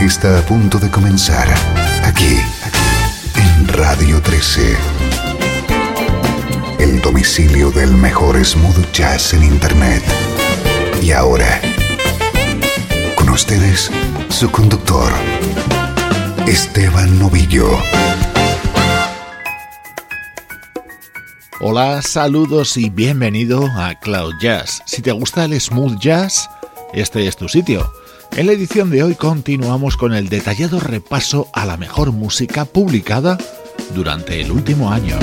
Está a punto de comenzar aquí en Radio 13. El domicilio del mejor smooth jazz en Internet. Y ahora, con ustedes, su conductor, Esteban Novillo. Hola, saludos y bienvenido a Cloud Jazz. Si te gusta el smooth jazz, este es tu sitio. En la edición de hoy continuamos con el detallado repaso a la mejor música publicada durante el último año.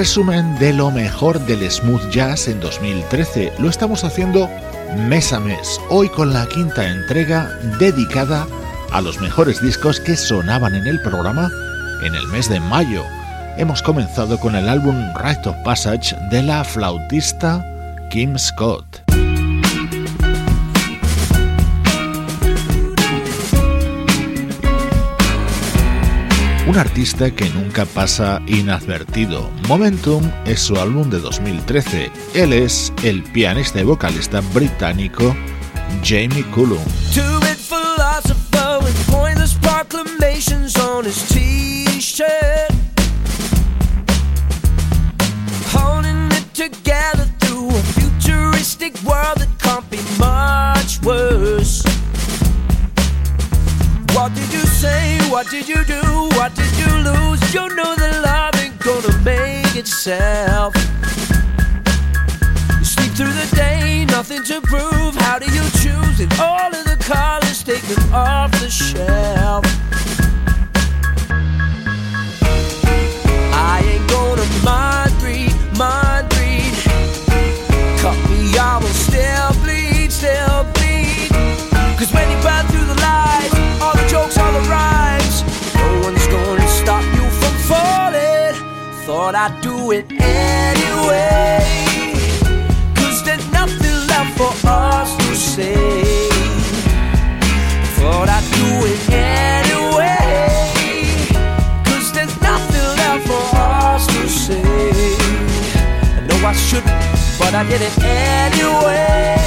Resumen de lo mejor del smooth jazz en 2013. Lo estamos haciendo mes a mes, hoy con la quinta entrega dedicada a los mejores discos que sonaban en el programa en el mes de mayo. Hemos comenzado con el álbum Right of Passage de la flautista Kim Scott. Un artista que nunca pasa inadvertido. Momentum es su álbum de 2013. Él es el pianista y vocalista británico Jamie Cullum. What did you say? What did you do? What did you lose? You know that love ain't gonna make itself. You sleep through the day, nothing to prove. How do you choose? And all of the colors taken off the shelf. I ain't gonna mind read, mind read. Cut me, I will still bleed, still bleed. Thought I'd do it anyway. Cause there's nothing left for us to say. Thought I'd do it anyway. Cause there's nothing left for us to say. I know I shouldn't, but I did it anyway.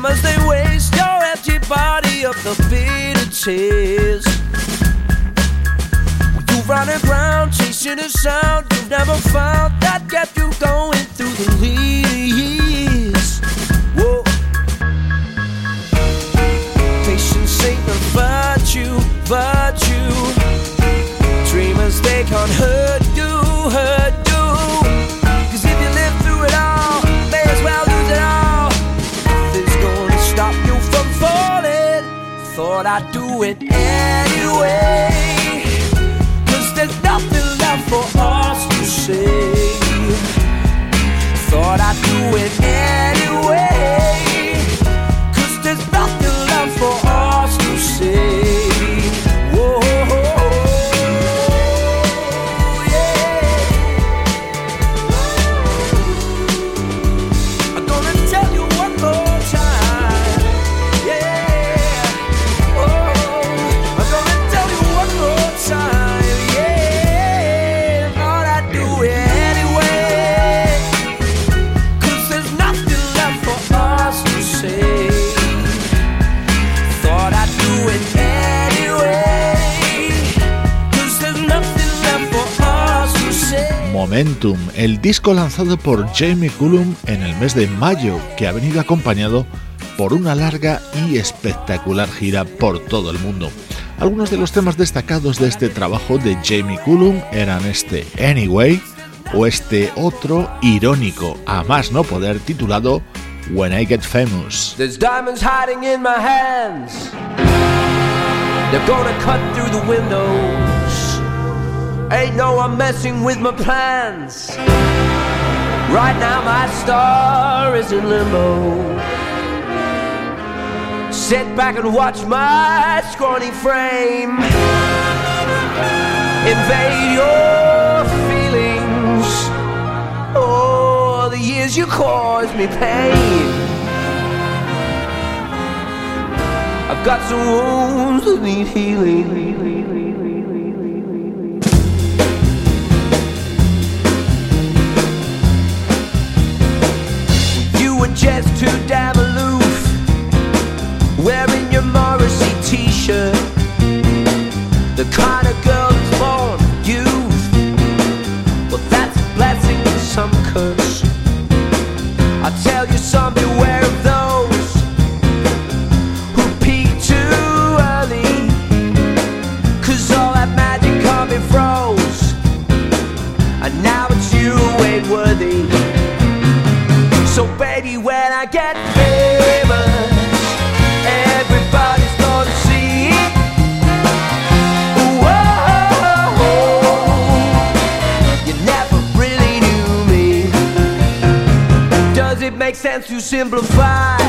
As they waste your empty body of the bitter tears. You running around chasing a sound you've never found that kept you going through the years. Whoa. Patience ain't the virtue, virtue. I'd do it anyway. Cause there's nothing left for us to say. Thought I'd do it anyway. El disco lanzado por Jamie Cullum en el mes de mayo, que ha venido acompañado por una larga y espectacular gira por todo el mundo. Algunos de los temas destacados de este trabajo de Jamie Cullum eran este Anyway o este otro irónico, a más no poder, titulado When I Get Famous. There's diamonds hiding in my hands. They're gonna cut through the windows. Ain't no one messing with my plans. Right now, my star is in limbo. Sit back and watch my scrawny frame invade your feelings. Oh, the years you caused me pain. I've got some wounds that need healing. were just too damn aloof, wearing your Morrissey t-shirt. The kind of girl who's born youth. Well, that's a blessing and some curse. I tell you. to simplify.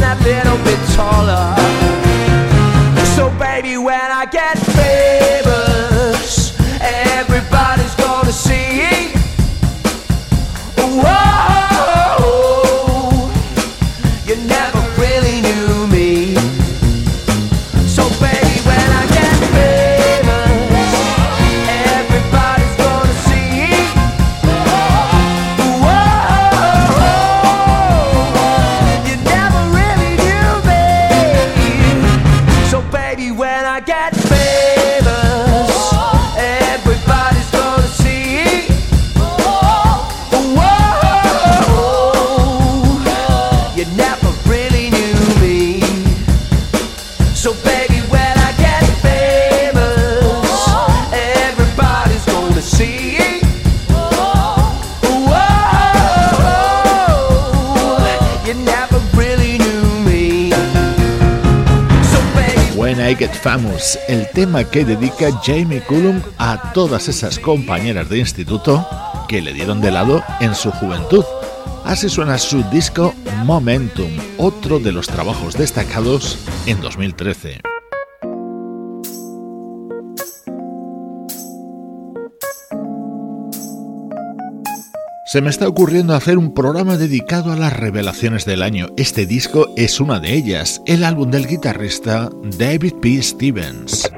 that little bit taller. Famous, el tema que dedica Jamie Cullum a todas esas compañeras de instituto que le dieron de lado en su juventud. Así suena su disco Momentum, otro de los trabajos destacados en 2013. Se me está ocurriendo hacer un programa dedicado a las revelaciones del año. Este disco es una de ellas, el álbum del guitarrista David P. Stevens.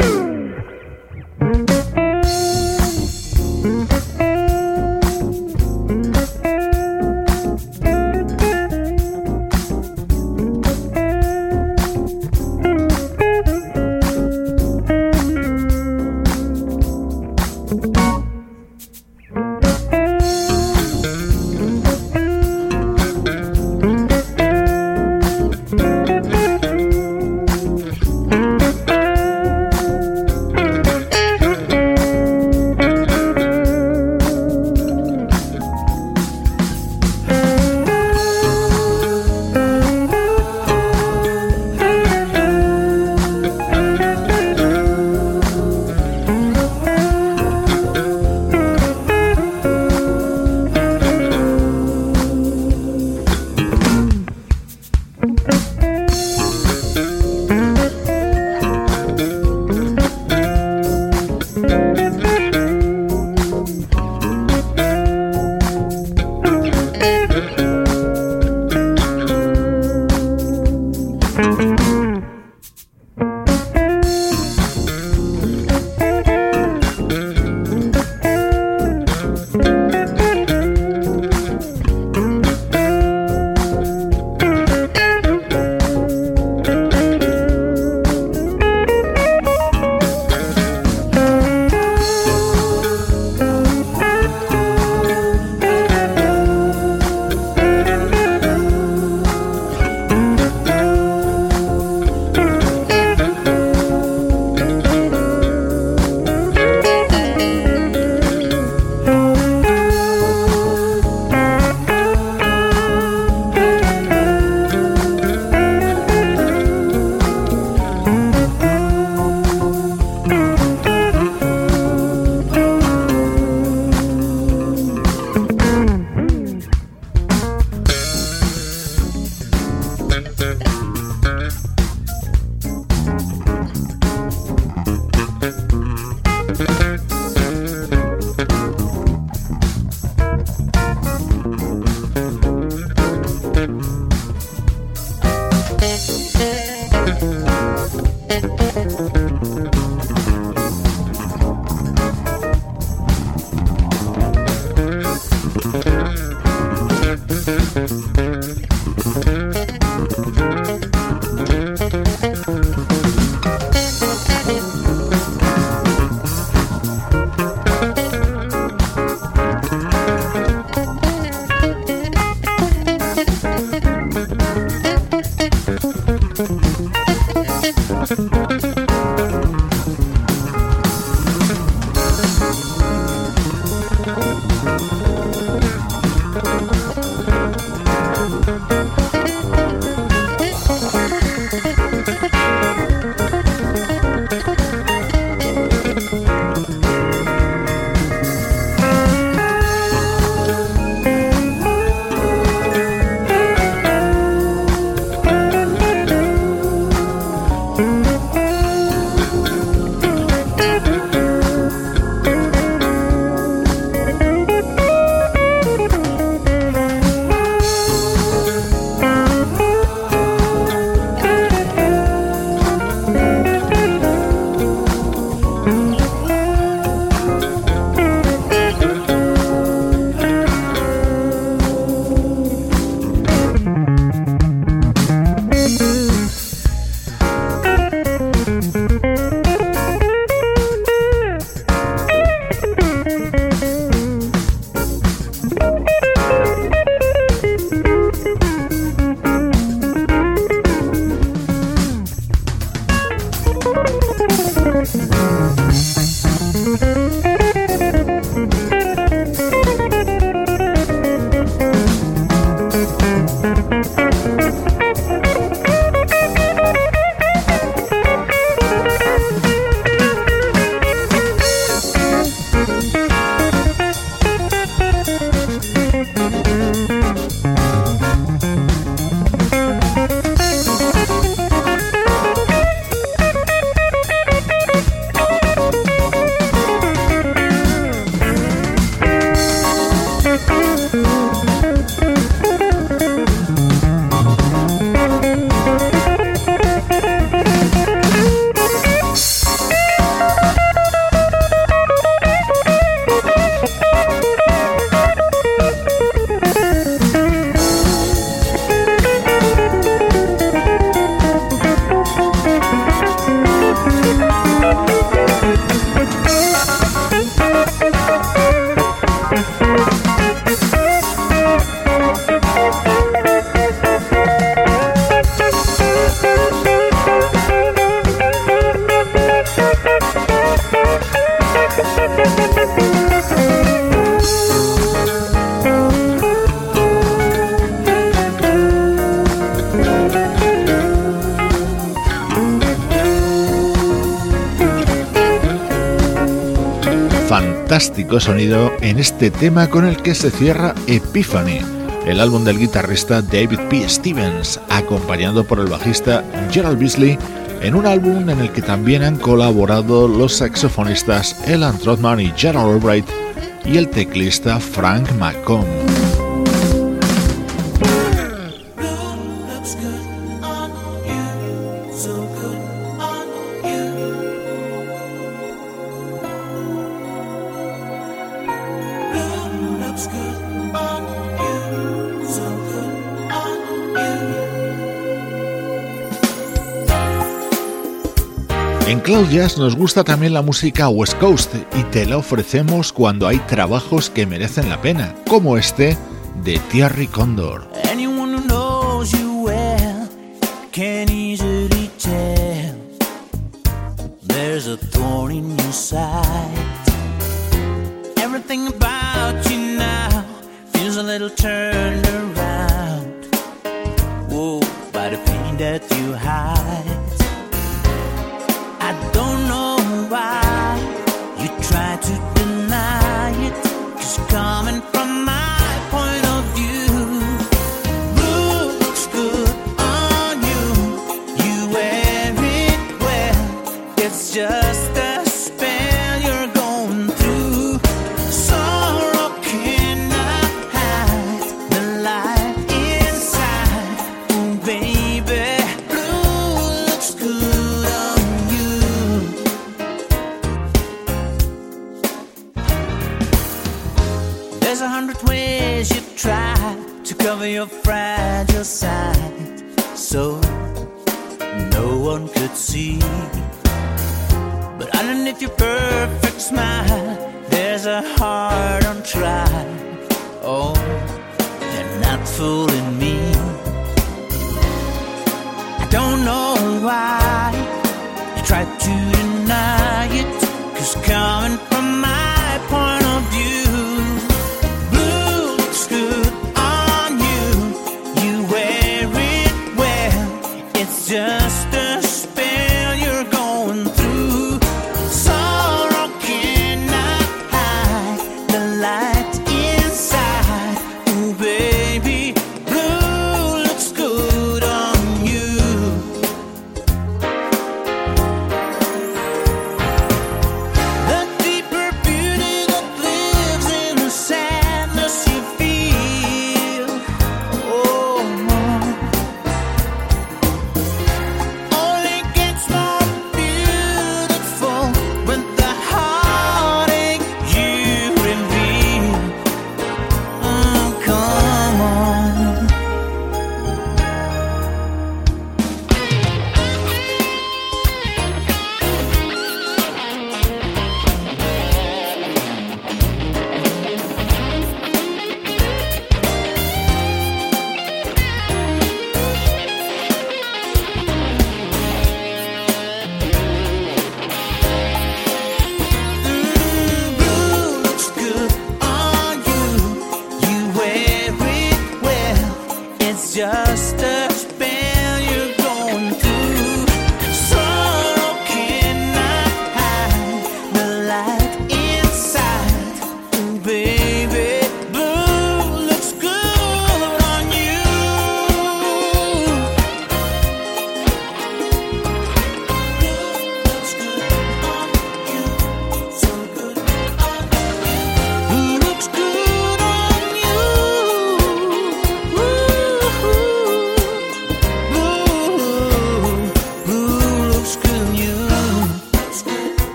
Sonido en este tema con el que se cierra Epiphany, el álbum del guitarrista David P. Stevens, acompañado por el bajista Gerald Beasley en un álbum en el que también han colaborado los saxofonistas Elan Trotman y Gerald Albright y el teclista Frank McComb. Cloud Jazz nos gusta también la música West Coast y te la ofrecemos cuando hay trabajos que merecen la pena, como este de Thierry Condor. If your perfect smile, there's a heart on trial. Oh, you're not fool.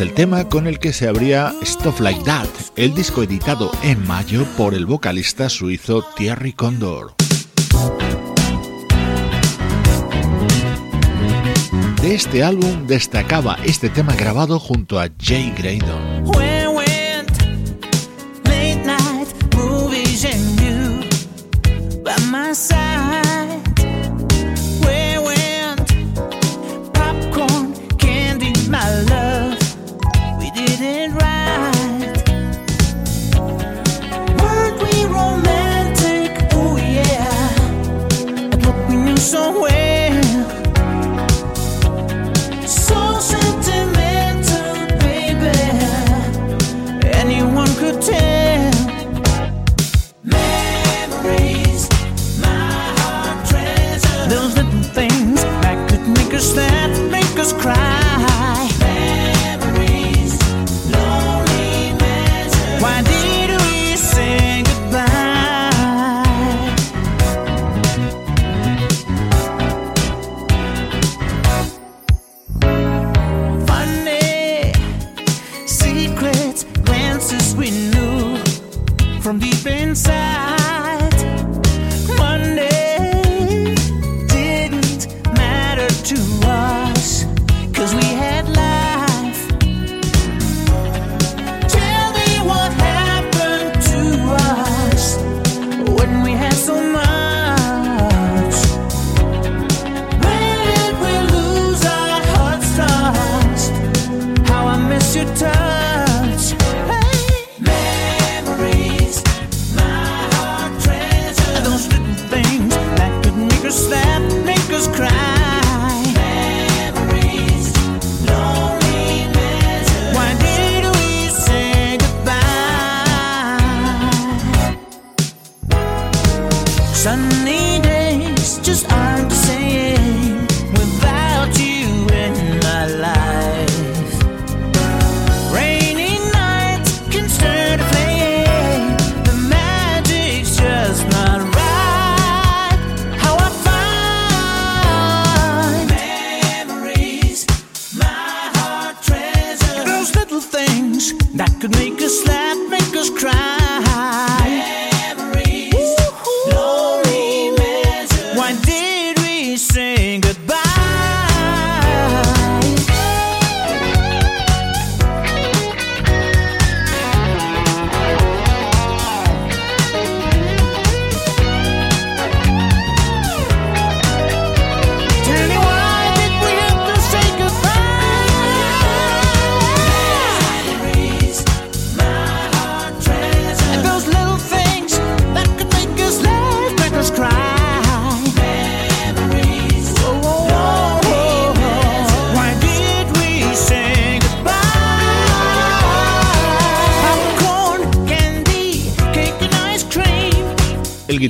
el tema con el que se abría Stuff Like That, el disco editado en mayo por el vocalista suizo Thierry Condor. De este álbum destacaba este tema grabado junto a Jay Graydon.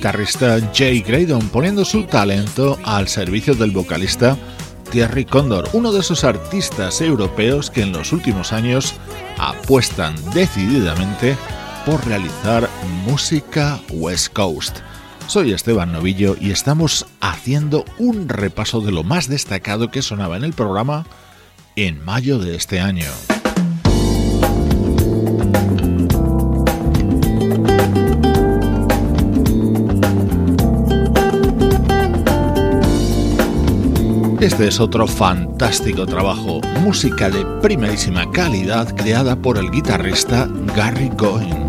Guitarrista Jay Graydon, poniendo su talento al servicio del vocalista Thierry Condor, uno de esos artistas europeos que en los últimos años apuestan decididamente por realizar música West Coast. Soy Esteban Novillo y estamos haciendo un repaso de lo más destacado que sonaba en el programa en mayo de este año. Este es otro fantástico trabajo, música de primerísima calidad creada por el guitarrista Gary Goin.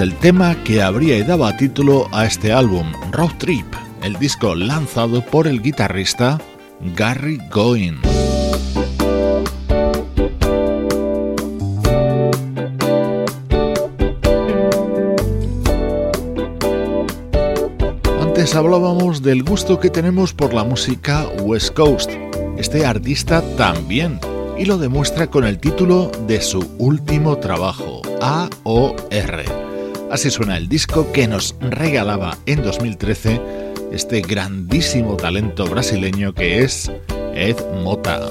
El tema que habría y daba título a este álbum, Road Trip, el disco lanzado por el guitarrista Gary Goin. Antes hablábamos del gusto que tenemos por la música West Coast. Este artista también, y lo demuestra con el título de su último trabajo, AOR. Así suena el disco que nos regalaba en 2013 este grandísimo talento brasileño que es Ed Mota.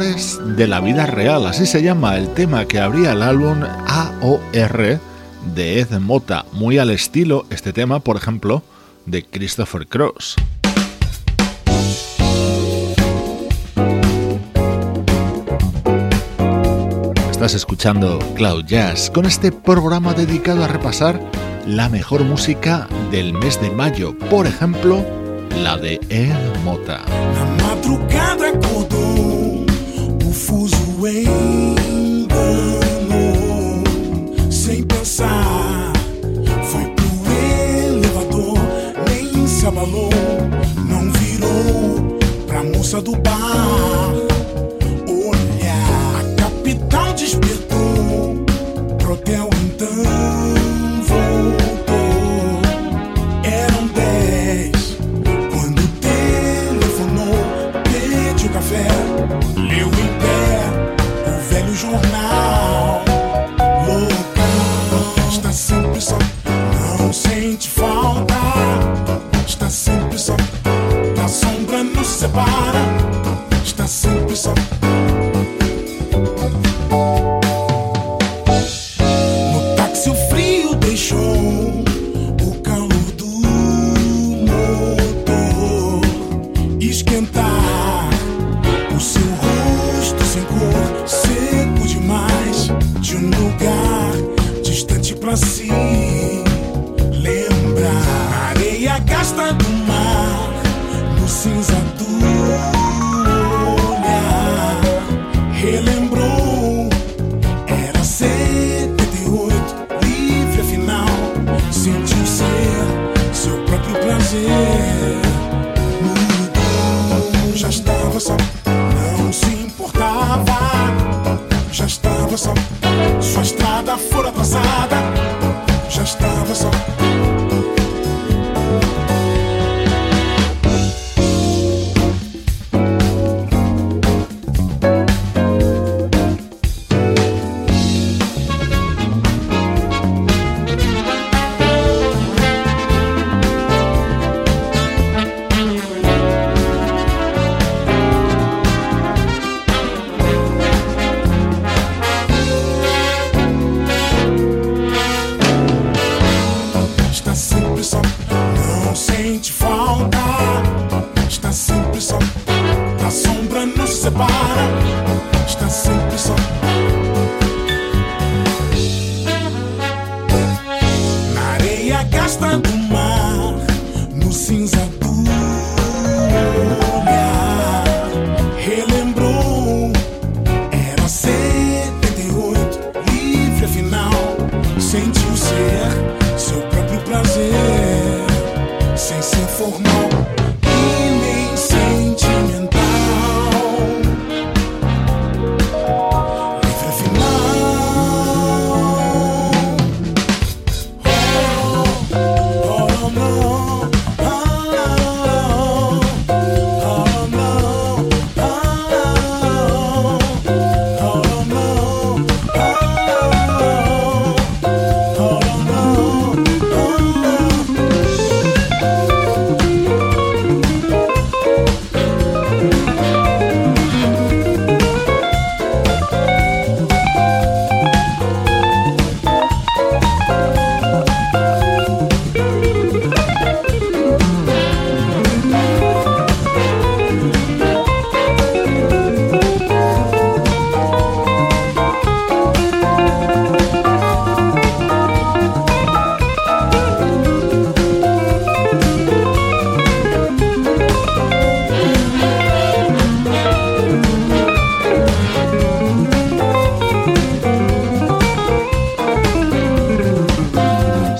De la vida real, así se llama el tema que abría el álbum AOR de Ed Mota, muy al estilo este tema, por ejemplo, de Christopher Cross. Estás escuchando Cloud Jazz con este programa dedicado a repasar la mejor música del mes de mayo, por ejemplo, la de Ed Mota. away.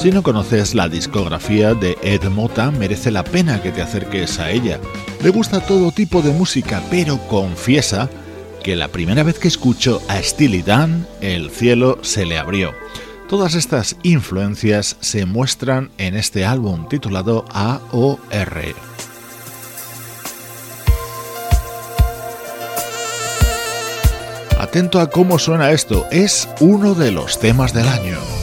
Si no conoces la discografía de Ed Mota, merece la pena que te acerques a ella. Le gusta todo tipo de música, pero confiesa que la primera vez que escuchó a Steely Dan, el cielo se le abrió. Todas estas influencias se muestran en este álbum titulado AOR. Atento a cómo suena esto, es uno de los temas del año.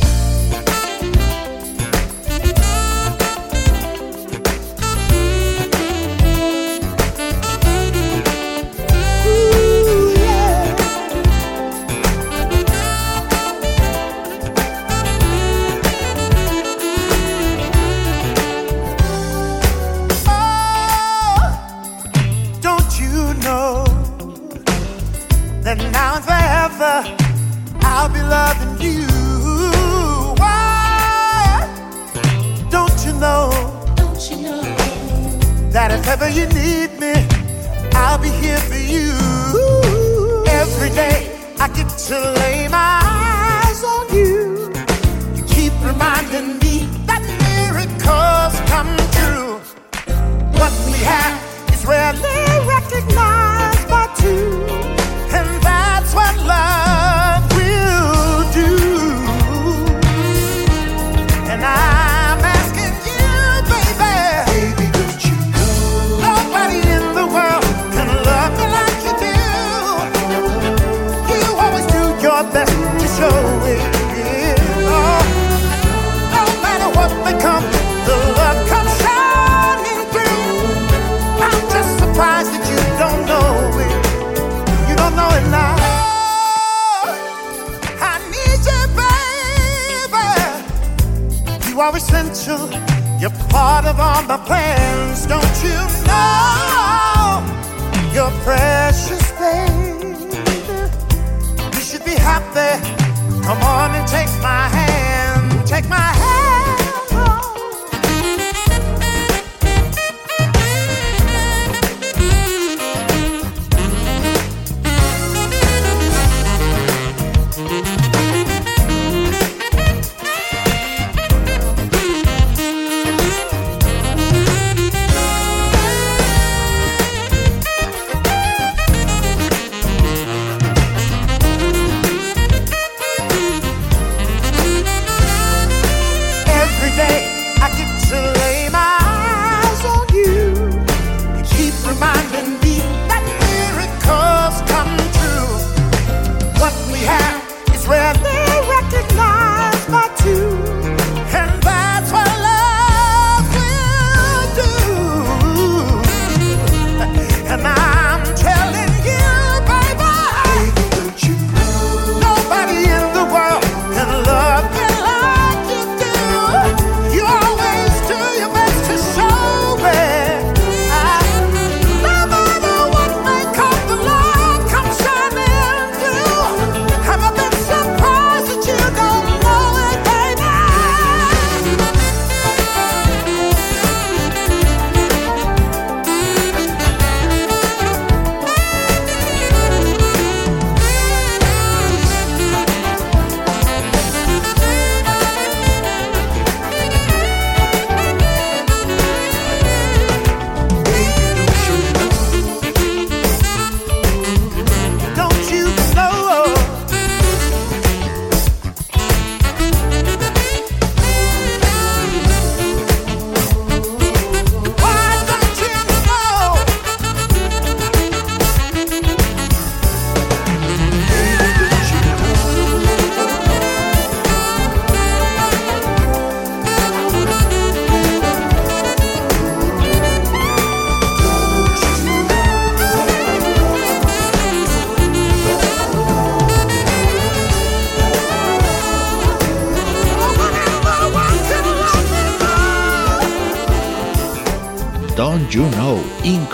are essential. You're part of all my plans. Don't you know? You're precious, baby. You should be happy. Come on and take my hand. Take my hand.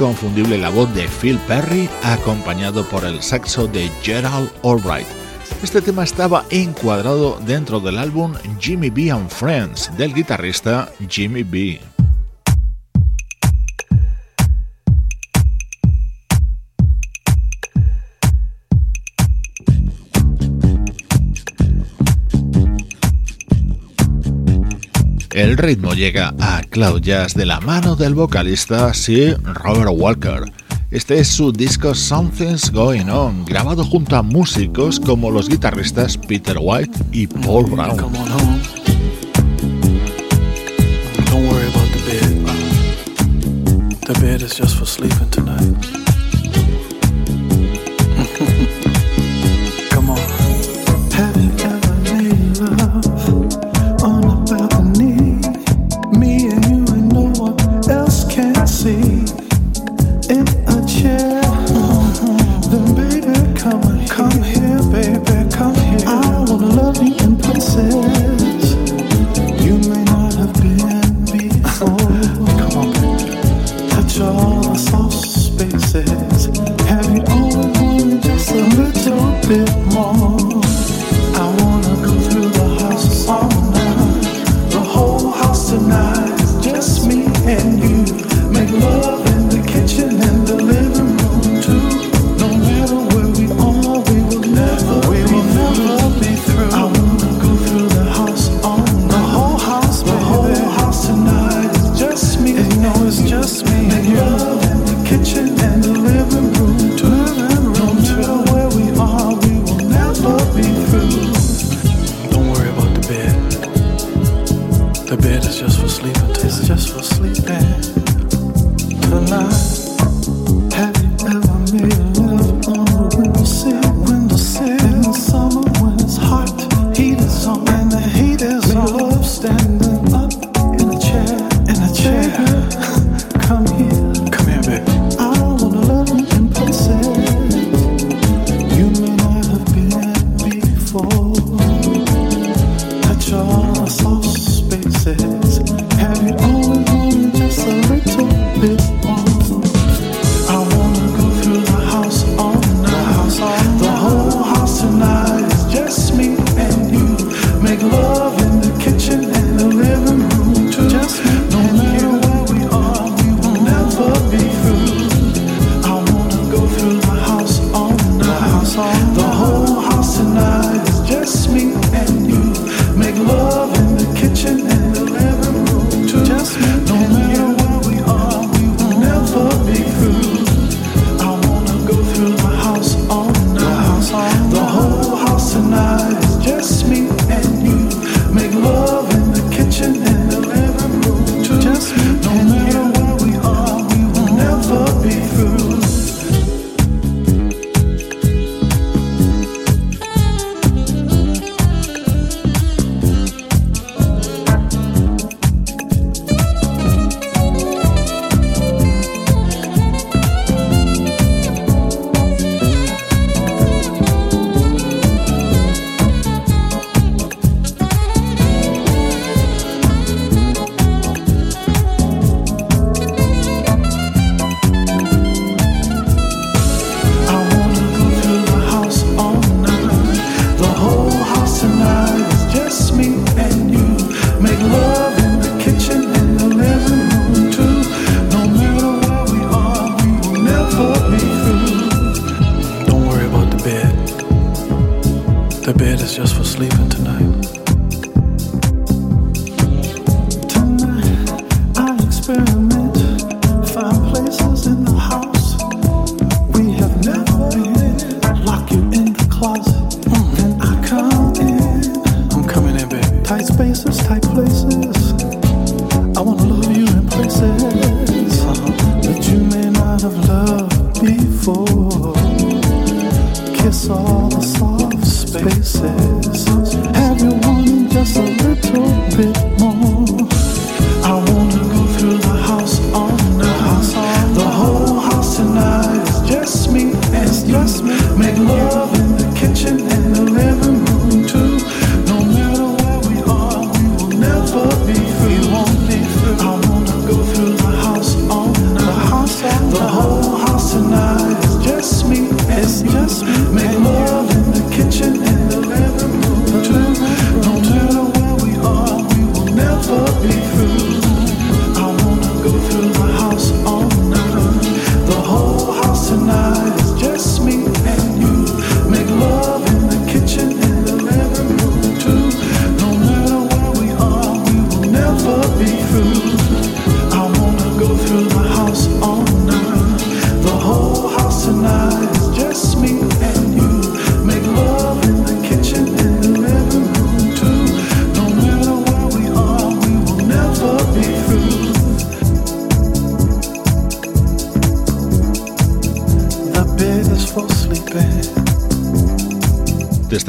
inconfundible la voz de Phil Perry acompañado por el saxo de Gerald Albright. Este tema estaba encuadrado dentro del álbum Jimmy B and Friends del guitarrista Jimmy B. El ritmo llega a Cloud Jazz de la mano del vocalista Sir Robert Walker. Este es su disco Something's Going On, grabado junto a músicos como los guitarristas Peter White y Paul Brown.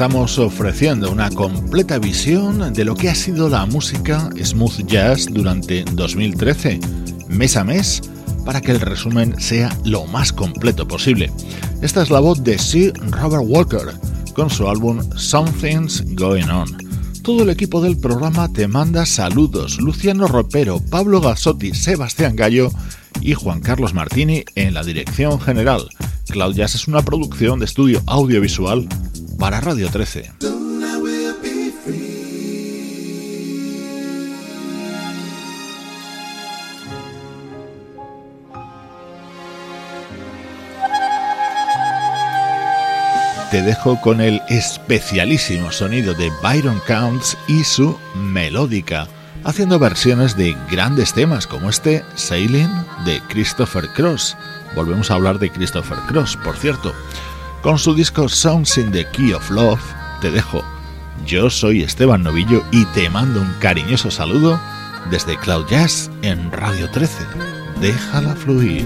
Estamos ofreciendo una completa visión de lo que ha sido la música smooth jazz durante 2013, mes a mes, para que el resumen sea lo más completo posible. Esta es la voz de Sir Robert Walker con su álbum Something's Going On. Todo el equipo del programa te manda saludos. Luciano Ropero, Pablo Gasotti, Sebastián Gallo y Juan Carlos Martini en la dirección general. Cloud Jazz es una producción de estudio audiovisual para Radio 13. Te dejo con el especialísimo sonido de Byron Counts y su melódica, haciendo versiones de grandes temas como este Sailing de Christopher Cross. Volvemos a hablar de Christopher Cross, por cierto. Con su disco Sounds in the Key of Love, te dejo. Yo soy Esteban Novillo y te mando un cariñoso saludo desde Cloud Jazz en Radio 13. Déjala fluir.